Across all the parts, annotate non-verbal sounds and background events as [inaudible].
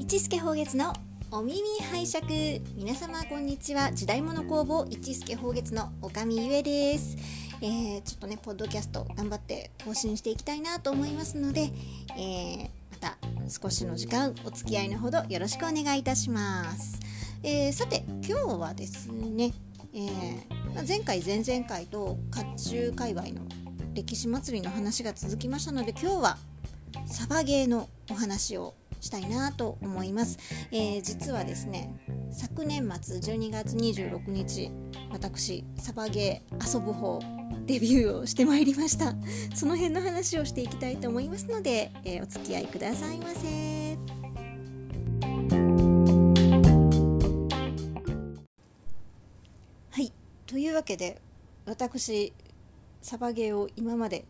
一助宝月のお耳拝借皆様こんにちは。時代物工房一助宝月のおかみゆえです。えー、ちょっとねポッドキャスト頑張って更新していきたいなと思いますので、えー、また少しの時間お付き合いのほどよろしくお願いいたします、えー、さて今日はですね、えー、前回前々回と甲冑界隈の歴史祭りの話が続きましたので今日はサバゲーのお話をしたいなと思います、えー、実はですね昨年末12月26日私サバゲー遊ぶ方デビューをしてまいりました。その辺の話をしていきたいと思いますので、えー、お付き合いくださいませ。はい。というわけで私サバゲーを今まで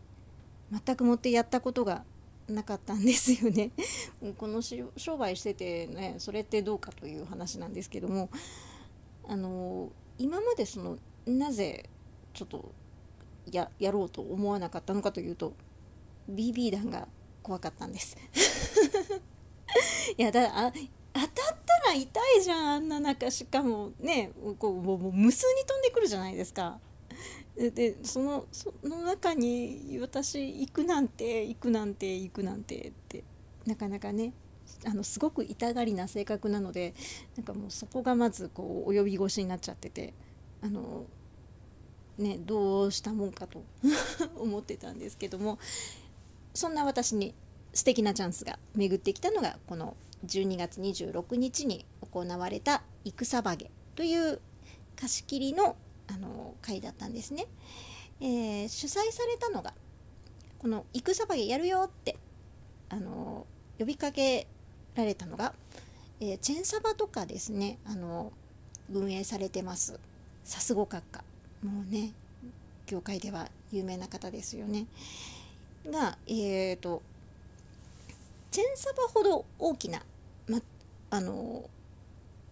全くもってやったことがなかったんですよね。[laughs] この商売しててねそれってどうかという話なんですけどもあの今までそのなぜちょっとややろうと思わなかったのかというと BB 弾が怖かったんです。[laughs] いやだあ当たったら痛いじゃんあんな中。しかもねこうもう無数に飛んでくるじゃないですか。でそのその中に私行くなんて行くなんて行くなんてってなかなかねあのすごく痛がりな性格なのでなんかもうそこがまずこう及び腰になっちゃっててあのねどうしたもんかと [laughs] 思ってたんですけどもそんな私に素敵なチャンスが巡ってきたのがこの12月26日に行われた「戦バゲ」という貸し切りのあの会だったんですね、えー、主催されたのがこの「戦場やるよ」ってあの呼びかけられたのが、えー、チェンサバとかですねあの運営されてます。さすご閣下。もうね業界では有名な方ですよね。がえーと、チェンサバほど大きな、ま、あの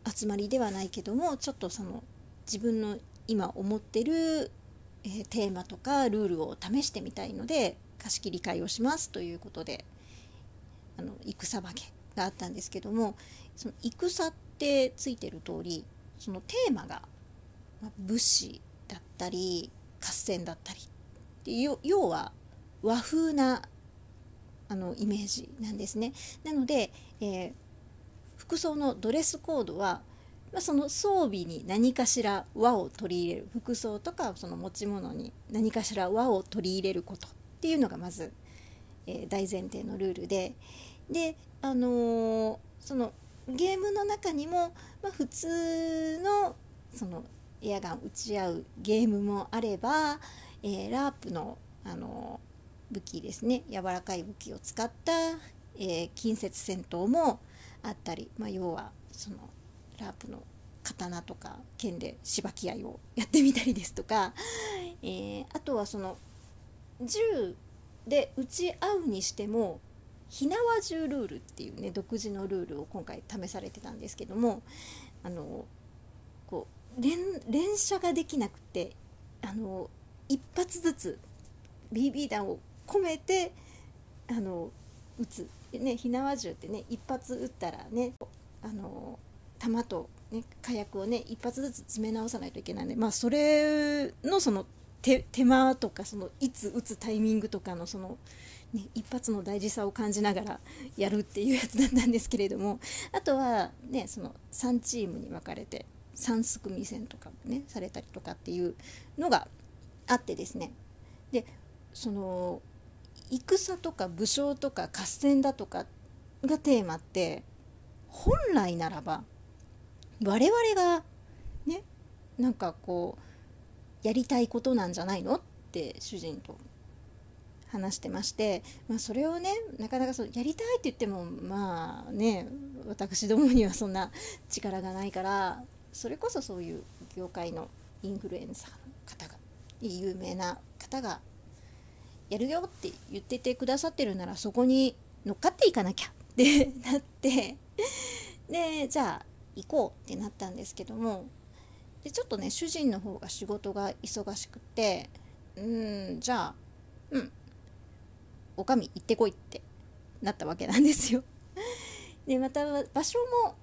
集まりではないけどもちょっとその自分の今思ってる、えー、テーマとかルールを試してみたいので貸し切り会をしますということであの戦化けがあったんですけどもその戦ってついてる通りそのテーマが、まあ、武士だったり合戦だったりで要は和風なあのイメージなんですね。なので、えー、服装のドレスコードはまあ、その装備に何かしら和を取り入れる服装とかその持ち物に何かしら和を取り入れることっていうのがまず、えー、大前提のルールでであのー、そのゲームの中にも、まあ、普通のそのエアガン撃ち合うゲームもあれば、えー、ラープの、あの武器ですね。柔らかい武器を使った、え近接戦闘もあったり、まあ、要はそのラープの刀とか剣でしばき合いをやってみたりですとか、えー、あとはその銃で撃ち合うにしても火縄銃ルールっていうね独自のルールを今回試されてたんですけどもあのこう連連射ができなくてあの一発ずつ BB 弾を込めてあの撃つ、ね、火縄銃ってね一発撃ったらねあの弾と、ね、火薬をね一発ずつ詰め直さないといけないので、まあ、それのその手手間とかそのいつ打つタイミングとかのその、ね、一発の大事さを感じながら [laughs] やるっていうやつだったんですけれどもあとは、ね、その3チームに分かれて3すくみ戦とかもねされたりとかっていうのがあってですね。でその戦とか武将とか合戦だとかがテーマって本来ならば我々がねなんかこうやりたいことなんじゃないのって主人と話してまして、まあ、それをねなかなかそうやりたいって言ってもまあね私どもにはそんな力がないからそれこそそういう業界のインフルエンサーの方が有名な方がやるよって言っててくださってるならそこに乗っかっていかなきゃってなってでじゃあ行こうってなったんですけどもでちょっとね主人の方が仕事が忙しくてうんじゃあうんおかみ行ってこいってなったわけなんですよ。でまた場所も、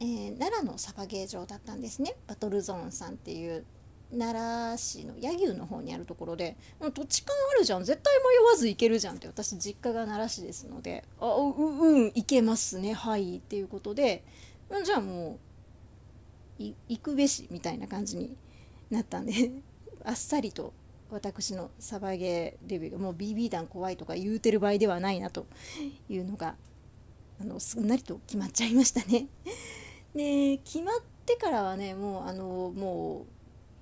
えー、奈良のサバゲー場だったんですね。バトルゾーンさんっていう奈良市の柳生の方にあるところで土地勘あるじゃん。絶対迷わず行けるじゃんって私実家が奈良市ですのであううん行けますね。はい。っていうことでじゃあもう行くべしみたいな感じになったんで [laughs] あっさりと私のサバゲーデビューがもう BB 弾怖いとか言うてる場合ではないなというのがあのすんなりと決まっちゃいましたね。[laughs] で決まってからはねもうあのも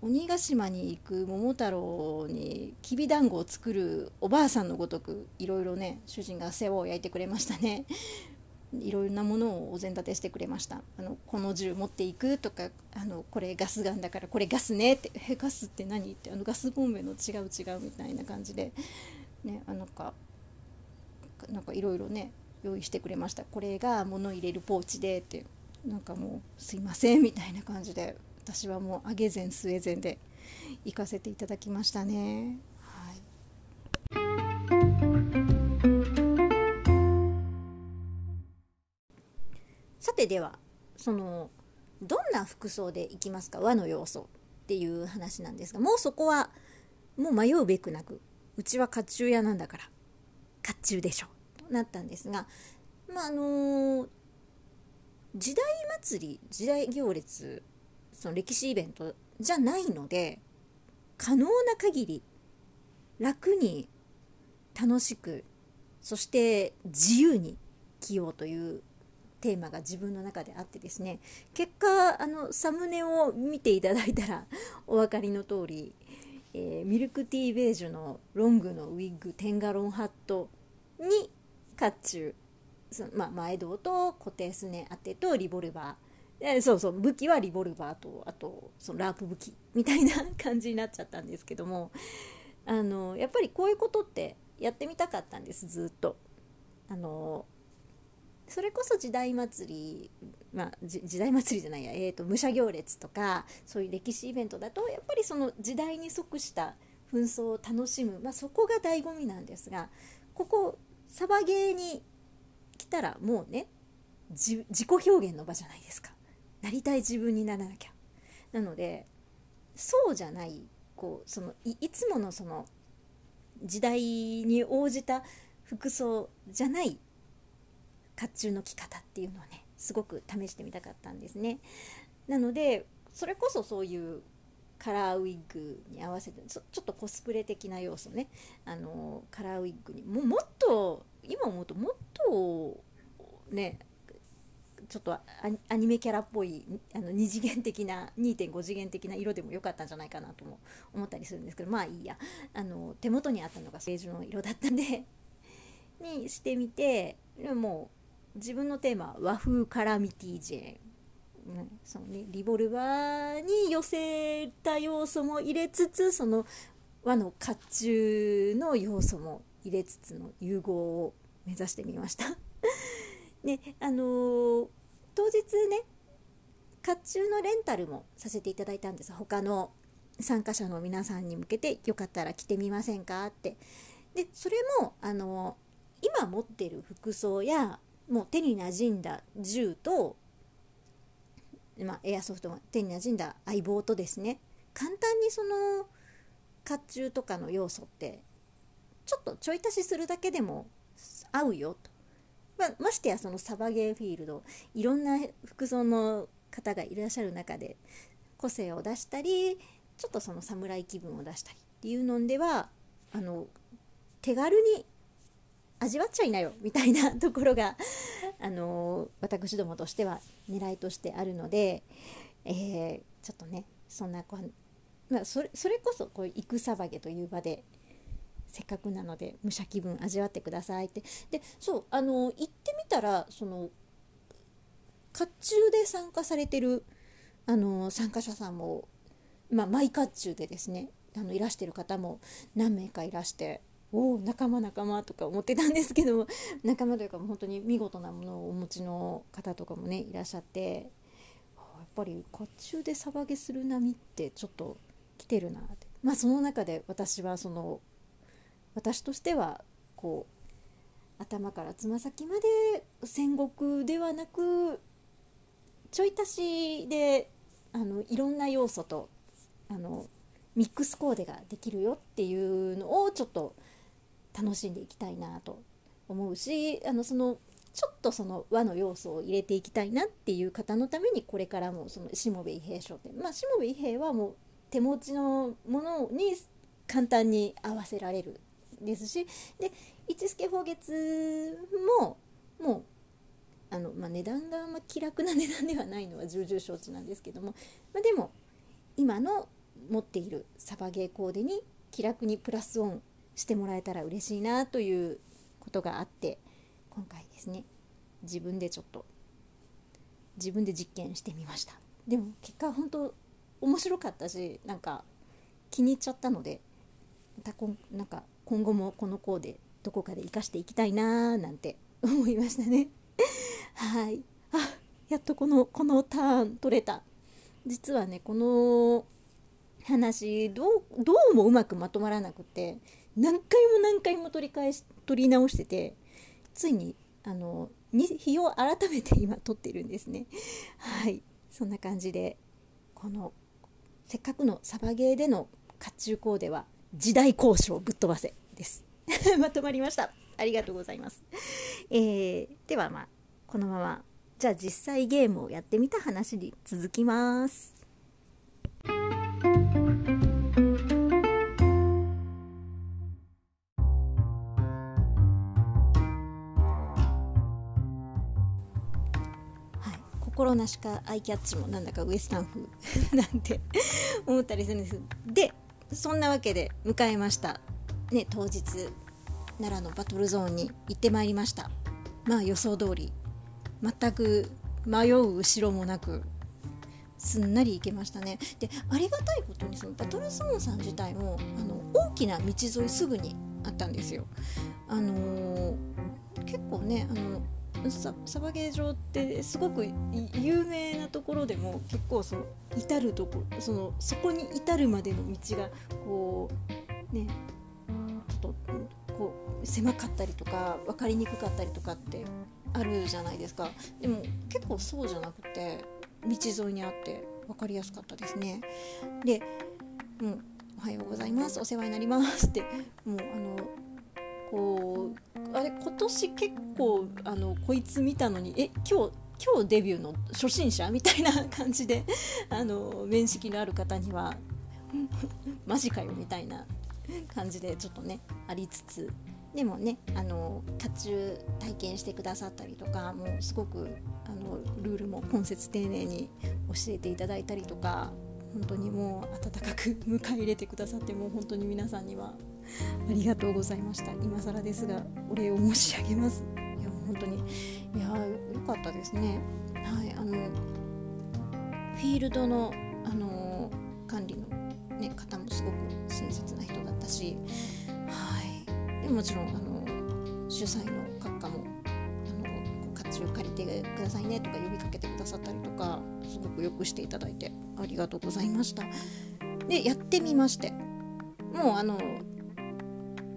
う鬼ヶ島に行く桃太郎にきびだんごを作るおばあさんのごとくいろいろね主人が世話を焼いてくれましたね。いろいろなものをお膳立てしてくれましたあのこの銃持っていくとかあのこれガスガンだからこれガスねってえガスって何ってあのガスボンベの違う違うみたいな感じでねあなんかなんかいろいろね用意してくれましたこれが物入れるポーチでってなんかもうすいませんみたいな感じで私はもう上げ膳据え膳で行かせていただきましたね。さてではそのどんな服装でいきますか？和の要素っていう話なんですがもうそこはもう迷うべくなくうちは甲冑屋なんだから甲冑でしょとなったんですが、まああの時代祭り時代行列その歴史イベントじゃないので可能な限り楽に楽しくそして自由に着ようというテーマが自分の中であってですね結果あのサムネを見ていただいたら [laughs] お分かりの通り、えー、ミルクティーベージュのロングのウィッグテンガロンハットに甲冑その、まあ、前胴と固定すね当てとリボルバーそうそう武器はリボルバーとあとそのラープ武器みたいな感じになっちゃったんですけどもあのやっぱりこういうことってやってみたかったんですずっと。あのそれこそ時代祭り、まあ、時代祭りじゃないや、えーと、武者行列とかそういう歴史イベントだとやっぱりその時代に即した紛争を楽しむ、まあ、そこが醍醐味なんですがここサバゲーに来たらもうね自己表現の場じゃないですか。なりたい自分にならなきゃ。なのでそうじゃないこうそのいいつものその時代に応じた服装じゃない甲冑の着方っていうのをねすごく試してみたかったんですね。なのでそれこそそういうカラーウィッグに合わせてちょっとコスプレ的な要素ね。あのカラーウィッグにももっと今思うともっとねちょっとアニメキャラっぽいあの2次元的な2.5次元的な色でも良かったんじゃないかなとも思ったりするんですけどまあいいや。あの手元にあったのがベージュの色だったんで [laughs] にしてみても自分のテーマは和風カラミティジェーンそのね、リボルバーに寄せた要素も入れつつその和の甲冑の要素も入れつつの融合を目指してみました。[laughs] ねあのー、当日ね甲冑のレンタルもさせていただいたんです。他の参加者の皆さんに向けてよかったら着てみませんかって。でそれもあのー、今持ってる服装やもう手に馴染んだ銃とまあ、エアソフトが手に馴染んだ相棒とですね。簡単にその甲冑とかの要素ってちょっとちょい足しするだけでも合うよと、まあ、ましてやそのサバゲーフィールドいろんな服装の方がいらっしゃる中で個性を出したりちょっとその侍気分を出したりっていうのではあの手軽に味わっちゃいなよみたいな [laughs] ところがあの私どもとしては狙いとしてあるので、えー、ちょっとねそんなこまあ、それそれこそこう行くさばげという場でせっかくなので武者気分味わってくださいって。でそうあの行ってみたらその甲冑で参加されてるあの参加者さんも、まあ、マイ甲冑でですねあのいらしてる方も何名かいらしておお仲間仲間とか思ってたんですけども [laughs] 仲間というか本当に見事なものをお持ちの方とかもねいらっしゃってやっぱり甲冑でサバゲする波ってちょっと来てるなって。まあその中で私はその私としてはこう頭からつま先まで戦国ではなくちょい足しであのいろんな要素とあのミックスコーデができるよっていうのをちょっと楽しんでいきたいなと思うしあのそのちょっとその和の要素を入れていきたいなっていう方のためにこれからもそのしもべ伊兵衛商店。まあしもべ伊兵衛はもう手持ちのものに簡単に合わせられるですしで一助宝月ももうあの、まあ、値段があんま気楽な値段ではないのは重々承知なんですけども、まあ、でも今の持っているサバゲーコーデに気楽にプラスオンしてもらえたら嬉しいなということがあって今回ですね。自分でちょっと自分で実験してみました。でも結果本当面白かったしなんか気に入っちゃったのでまたこんなんか今後もこのコーデどこかで活かしていきたいなーなんて思いましたね。はい。あやっとこのこのターン取れた。実はねこの話どうどうもうまくまとまらなくて何回も何回も取り返し取り直しててついにあの日を改めて今撮ってるんですね。はい。そんな感じでこのせっかくのサバゲーでの甲冑コーデは時代交渉ぶっ飛ばせです。[laughs] まとまりました。ありがとうございます、えー、ではまあこのままじゃあ実際ゲームをやってみた話に続きます。心なしかアイキャッチもなんだかウエスタン風 [laughs] なんて思ったりするんです。でそんなわけで迎えました。ね当日奈良のバトルゾーンに行ってまいりました。まあ予想通り全く迷う後ろもなくすんなり行けましたね。でありがたいことにそのバトルゾーンさん自体もあの大きな道沿いすぐにあったんですよ。あのー、結構ねあのササバゲー場ってすごく有名なところでも結構その至るとこそのそこに至るまでの道がこうねちょっとこう狭かったりとか分かりにくかったりとかってあるじゃないですか。でも結構そうじゃなくて道沿いにあって分かりやすかったですね。で「もうおはようございます。お世話になります」ってもうあのこうあれ今年結構あのこいつ見たのにえ今日今日デビューの初心者みたいな感じで [laughs] あの面識のある方にはマジかよみたいな感じでちょっとねありつつでもねあの甲冑体験してくださったりとかもうすごくあのルールも今節丁寧に教えていただいたりとか本当にもう温かく迎え入れてくださってもう本当に皆さんにはありがとうございました。今更ですがお礼を申し上げます。いや本当に。いや良かったですね。はいあのフィールドのあの管理の、ね、方もすごく親切な人だったしはい。でもちろんあの主催の閣下もあの活用借りてくださいねとか呼びかけてくださったりとかすごくよくしていただいてありがとうございました。でやってみましてもうあの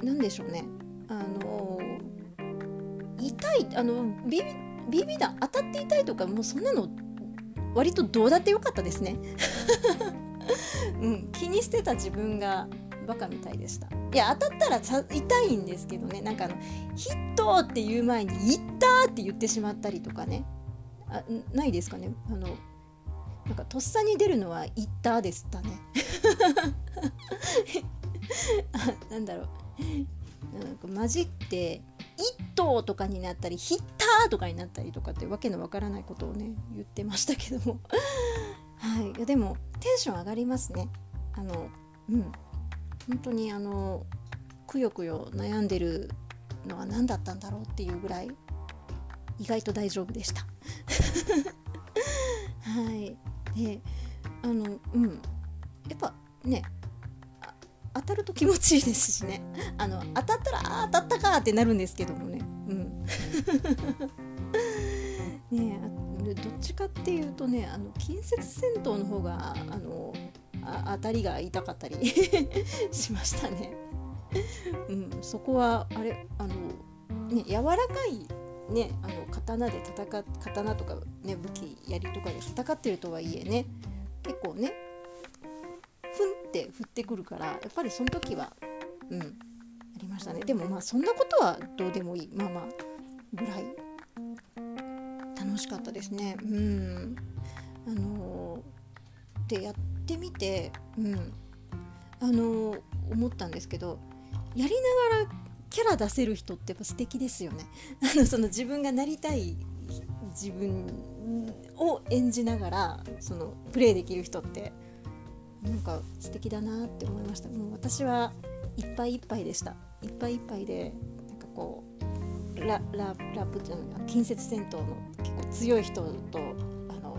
何でしょうね。あの痛いあのビビビだ当たって痛いとかもうそんなの割とどうだってよかったですね、[laughs] うん、気にしてた自分がバカみたいでした。いや当たったらさ痛いんですけどね。なんかあのヒットって言う前に「いった!」って言ってしまったりとかね。あないですかね。あのなんかとっさに出るのは「いった」でしたね。[laughs] あなんだろう。なんか混じって「一頭」とかになったり「ヒッター」とかになったりとかってわけのわからないことをね言ってましたけども。[laughs] はい。いやでもテンション上がりますね。あのうん。本当にあのくよくよ悩んでるのは何だったんだろうっていうぐらい意外と大丈夫でした。[laughs] はい。であのうん。やっぱね当たると気持ちいいですしね。[laughs] あの当たったらあ当たったかってなるんですけどもね。うん。[laughs] ねどっちかっていうとねあの近接戦闘の方があのあ当たりが痛かったり [laughs] しましたね。うん、そこはあれあのね、柔らかい、ね、あの刀で戦刀とか、ね、武器槍とかで戦ってるとはいえね結構ねふんって降ってくるからやっぱりその時はうんありましたね。でもまあそんなことはどうでもいい。まあまあぐらい。楽しかったですね。うん。あのー、でやってみてうん。あのー、思ったんですけどやりながらキャラ出せる人ってやっぱ素敵ですよね。[laughs] あのその自分がなりたい自分を演じながらそのプレイできる人ってなんか素敵だなって思いました。もう私はいっぱいいっぱいでした。いっぱいいっぱいでなんかこうラララップっていうのは近接戦闘の結構強い人とあの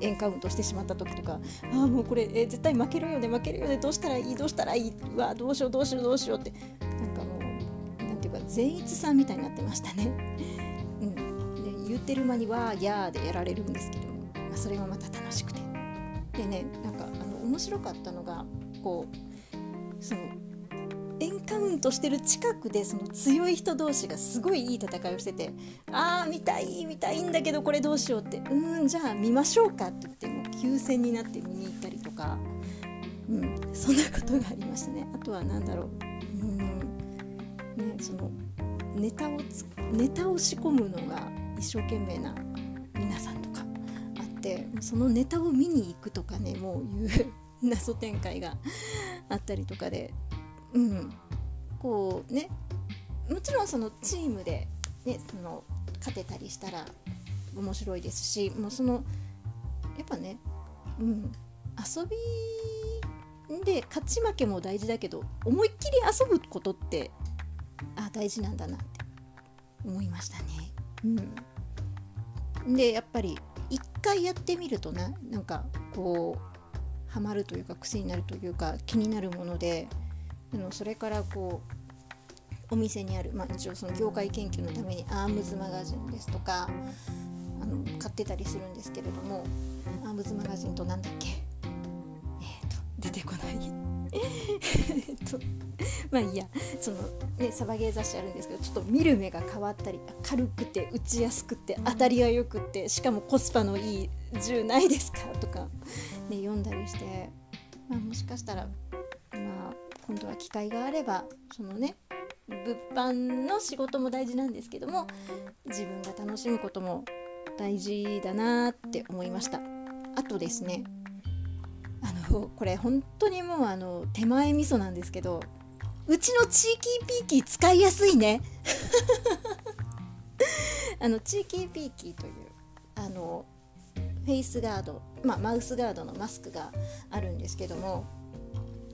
エンカウントしてしまった時とかああもうこれえ絶対負けるよね負けるよねどうしたらいいどうしたらいいうわどうしようどうしようどうしようって。なんかもうなんていうか善逸さんみたいになってましたね。うん、で言ってる間には「やー」でやられるんですけど、まあ、それもまた楽しくて。でねなんかあの面白かったのがこうそのエンカウントしてる近くでその強い人同士がすごいいい戦いをしててあー見たい見たいんだけどこれどうしようってうんじゃあ見ましょうかって言ってもう休戦になって見に行ったりとか、うん、そんなことがありましたね。あとは何だろう。うんねそのネタをネタを仕込むのが一生懸命なってそのネタを見に行くとかねもういう [laughs] 謎展開があったりとかでうん、こうねもちろんそのチームで、ね、その勝てたりしたら面白いですしもうそのやっぱね、うん、遊びで勝ち負けも大事だけど思いっきり遊ぶことってあ大事なんだなって思いましたね。うん、でやっぱり一回やってみるとななんかこうハマるというか癖になるというか気になるものであのそれからこうお店にある、まあ、一応その業界研究のためにアームズマガジンですとかあの買ってたりするんですけれどもアームズマガジンと何だっけ？えっ、ー、と出てこない。えっと [laughs] まあいいや。そのねサバゲー雑誌あるんですけどちょっと見る目が変わったり軽くて打ちやすくて当たりがよくてしかもコスパのいい銃ないですかとか、ね、読んだりして、まあ、もしかしたらまあ今度は機会があればそのね物販の仕事も大事なんですけども自分が楽しむことも大事だなって思いました。あとですねあのこれ本当にもうあの手前味噌なんですけどうちの地域ピーキー使いやすいね。[laughs] あの地域ピーキーというあのフェイスガード、まあ、マウスガードのマスクがあるんですけども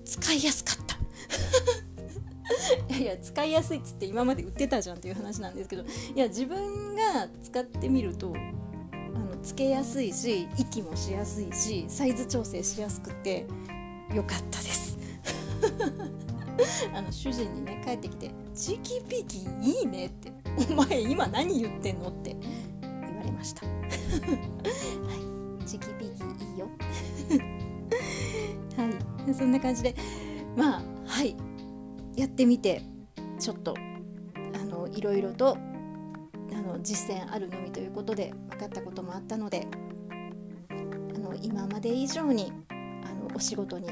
使いやすかった。[laughs] いやいや使いやすいっつって今まで売ってたじゃんっていう話なんですけどいや自分が使ってみるとつけやすいし息もしやすいしサイズ調整しやすくてよかったです。[laughs] あの主人にね帰ってきて「チーキーピーキーいいね」って「お前今何言ってんの?」って言われました。[laughs] はい。チーキーピーキーいいよ。[laughs] はい。そんな感じでまあはい。やってみてちょっとあのいろいろとの実践あるのみということで分かったこともあったのであの今まで以上にあのお仕事に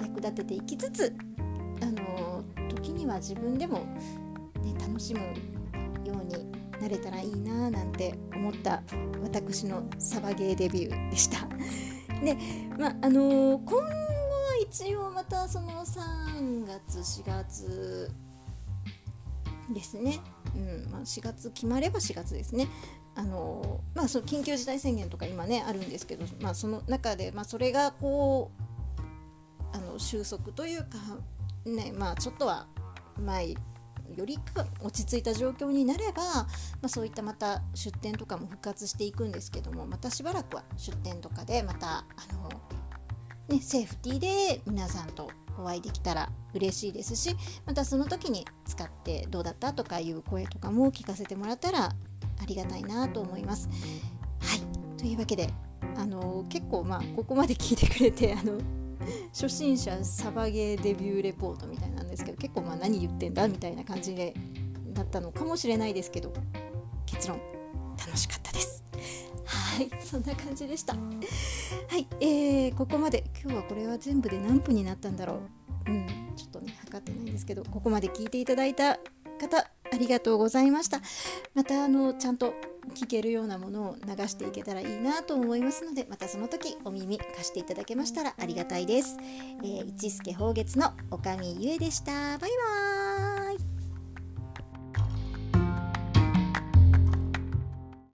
役立てていきつつあの時には自分でも、ね、楽しむようになれたらいいななんて思った私のサバゲーデビューでした。で、まああの今後は一応またその3月4月ですね、うんまあ、4月決まれば4月ですね。あのまあ、その緊急事態宣言とか今ねあるんですけど、まあ、その中で、まあ、それがこうあの収束というか、ねまあ、ちょっとは前よりか落ち着いた状況になれば、まあ、そういったまた出店とかも復活していくんですけどもまたしばらくは出店とかでまたあのね、セーフティーで皆さんとお会いできたら嬉しいですしまたその時に使ってどうだったとかいう声とかも聞かせてもらったらありがたいなと思います。はい。というわけであの結構まあここまで聞いてくれてあの初心者サバゲーデビューレポートみたいなんですけど結構まあ何言ってんだみたいな感じでなったのかもしれないですけど結論楽しかったです。はい。そんな感じでした。はい、えー、ここまで。今日はこれは全部で何分になったんだろう。うん。ちょっとね測ってないんですけどここまで聞いていただいた方ありがとうございました。またあのちゃんと聞けるようなものを流していけたらいいなと思いますのでまたその時お耳貸していただけましたらありがたいです、えー、一助宝月のおかみゆえでした。バイバーイ。